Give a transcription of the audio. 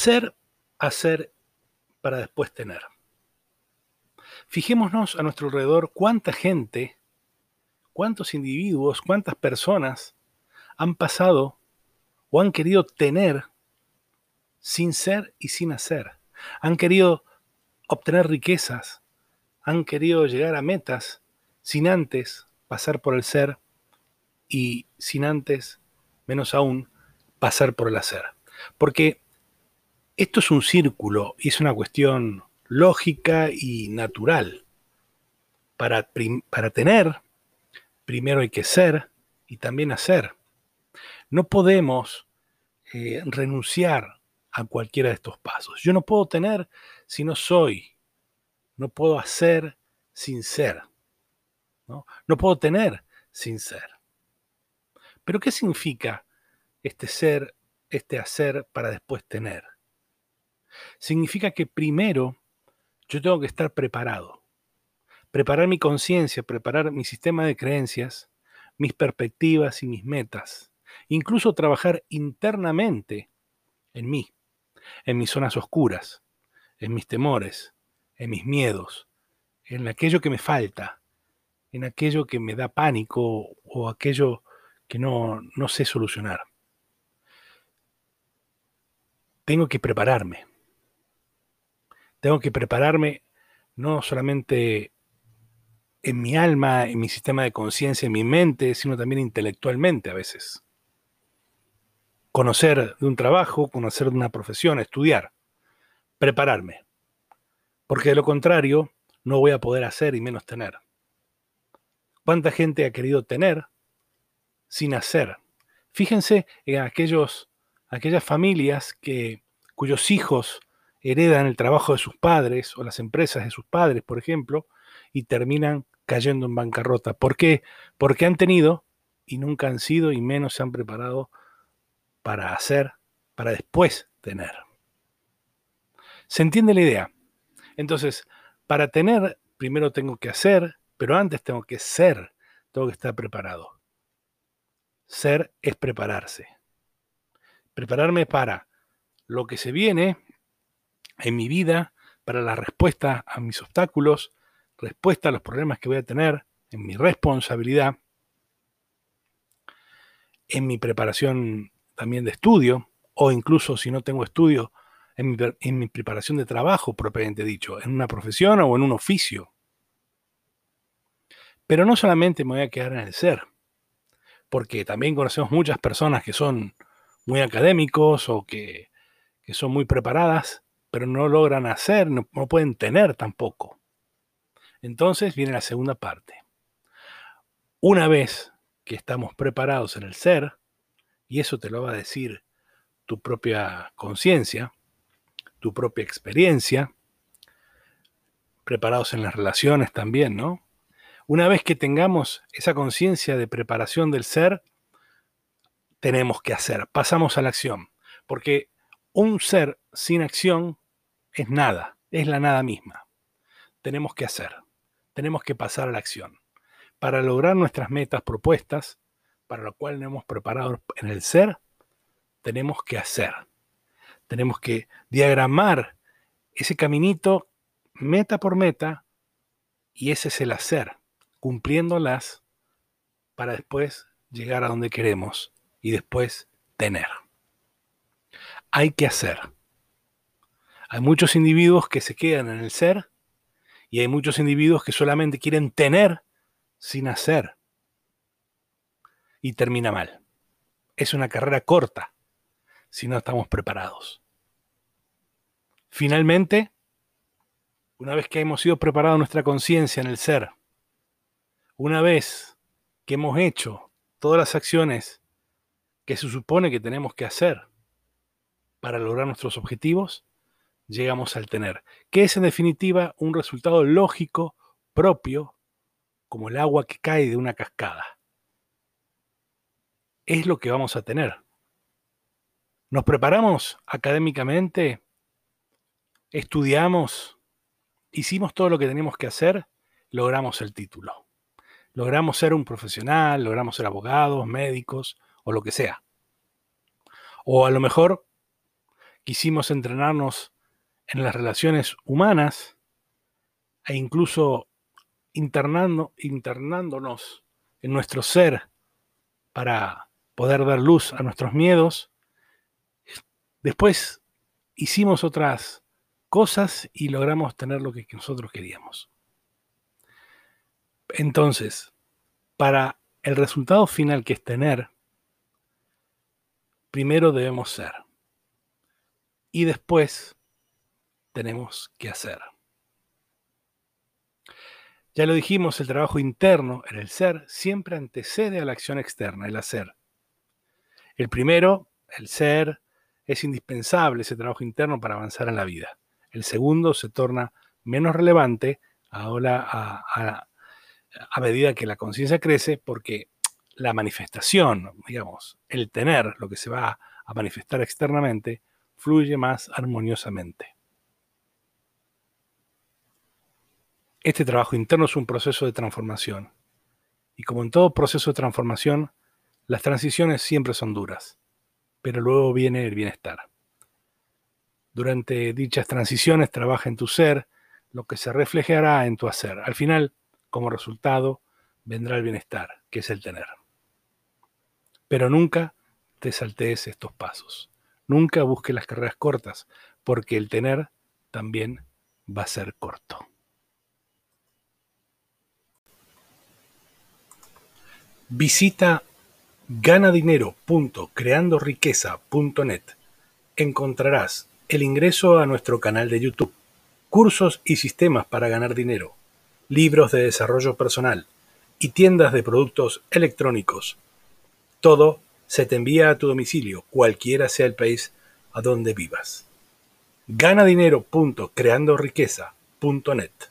Ser, hacer para después tener. Fijémonos a nuestro alrededor cuánta gente, cuántos individuos, cuántas personas han pasado o han querido tener sin ser y sin hacer. Han querido obtener riquezas, han querido llegar a metas sin antes pasar por el ser y sin antes, menos aún, pasar por el hacer. Porque esto es un círculo y es una cuestión lógica y natural. Para, para tener, primero hay que ser y también hacer. No podemos eh, renunciar a cualquiera de estos pasos. Yo no puedo tener si no soy. No puedo hacer sin ser. No, no puedo tener sin ser. Pero ¿qué significa este ser, este hacer para después tener? Significa que primero yo tengo que estar preparado. Preparar mi conciencia, preparar mi sistema de creencias, mis perspectivas y mis metas. Incluso trabajar internamente en mí, en mis zonas oscuras, en mis temores, en mis miedos, en aquello que me falta, en aquello que me da pánico o aquello que no, no sé solucionar. Tengo que prepararme. Tengo que prepararme no solamente en mi alma, en mi sistema de conciencia, en mi mente, sino también intelectualmente a veces. Conocer de un trabajo, conocer de una profesión, estudiar, prepararme. Porque de lo contrario, no voy a poder hacer y menos tener. ¿Cuánta gente ha querido tener sin hacer? Fíjense en aquellos, aquellas familias que, cuyos hijos heredan el trabajo de sus padres o las empresas de sus padres, por ejemplo, y terminan cayendo en bancarrota. ¿Por qué? Porque han tenido y nunca han sido y menos se han preparado para hacer, para después tener. ¿Se entiende la idea? Entonces, para tener, primero tengo que hacer, pero antes tengo que ser, tengo que estar preparado. Ser es prepararse. Prepararme para lo que se viene en mi vida para la respuesta a mis obstáculos, respuesta a los problemas que voy a tener, en mi responsabilidad, en mi preparación también de estudio, o incluso si no tengo estudio, en mi, preparación de trabajo, propiamente dicho, en una profesión o en un oficio. Pero no solamente me voy a quedar en el ser, porque también conocemos muchas personas que son muy académicos o que, que son muy preparadas, pero no logran hacer, no, pueden tener tampoco. Entonces viene la segunda parte. Una vez que estamos preparados en el ser, y eso te lo va a decir tu propia conciencia, tu propia experiencia, preparados en las relaciones también, ¿no? Una vez que tengamos esa conciencia de preparación del ser, tenemos que hacer, pasamos a la acción, porque un ser sin acción es nada, es la nada misma. Tenemos que hacer, tenemos que pasar a la acción. Para lograr nuestras metas propuestas, para lo cual nos hemos preparado en el ser, tenemos que hacer. Tenemos que diagramar ese caminito meta por meta y ese es el hacer, cumpliéndolas para después llegar a donde queremos y después tener. Hay que hacer. Hay muchos individuos que se quedan en el ser y hay muchos individuos que solamente quieren tener sin hacer. Y termina mal. Es una carrera corta si no estamos preparados. Finalmente, una vez que hemos sido preparados nuestra conciencia en el ser, una vez que hemos hecho todas las acciones que se supone que tenemos que hacer para lograr nuestros objetivos, llegamos al tener, que es en definitiva un resultado lógico propio como el agua que cae de una cascada. Es lo que vamos a tener. Nos preparamos académicamente, estudiamos, hicimos todo lo que teníamos que hacer, logramos el título. Logramos ser un profesional, logramos ser abogados, médicos o lo que sea. O a lo mejor quisimos entrenarnos en las relaciones humanas e incluso internando, internándonos en nuestro ser para poder dar luz a nuestros miedos. Después hicimos otras cosas y logramos tener lo que nosotros queríamos. Entonces, para el resultado final que es tener, primero debemos ser. Y después tenemos que hacer. Ya lo dijimos, el trabajo interno, en el ser, siempre antecede a la acción externa, el hacer. El primero, el ser, es indispensable ese trabajo interno para avanzar en la vida. El segundo se torna menos relevante ahora a, a medida que la conciencia crece porque la manifestación, digamos, el tener, lo que se va a manifestar externamente, fluye más armoniosamente. Este trabajo interno es un proceso de transformación. Y como en todo proceso de transformación, las transiciones siempre son duras, pero luego viene el bienestar. Durante dichas transiciones trabaja en tu ser lo que se reflejará en tu hacer. Al final, como resultado, vendrá el bienestar, que es el tener. Pero nunca te saltees estos pasos. Nunca busques las carreras cortas, porque el tener también va a ser corto. Visita ganadinero.creandoriqueza.net. Encontrarás el ingreso a nuestro canal de YouTube, cursos y sistemas para ganar dinero, libros de desarrollo personal y tiendas de productos electrónicos. Todo se te envía a tu domicilio, cualquiera sea el país a donde vivas. ganadinero.creandoriqueza.net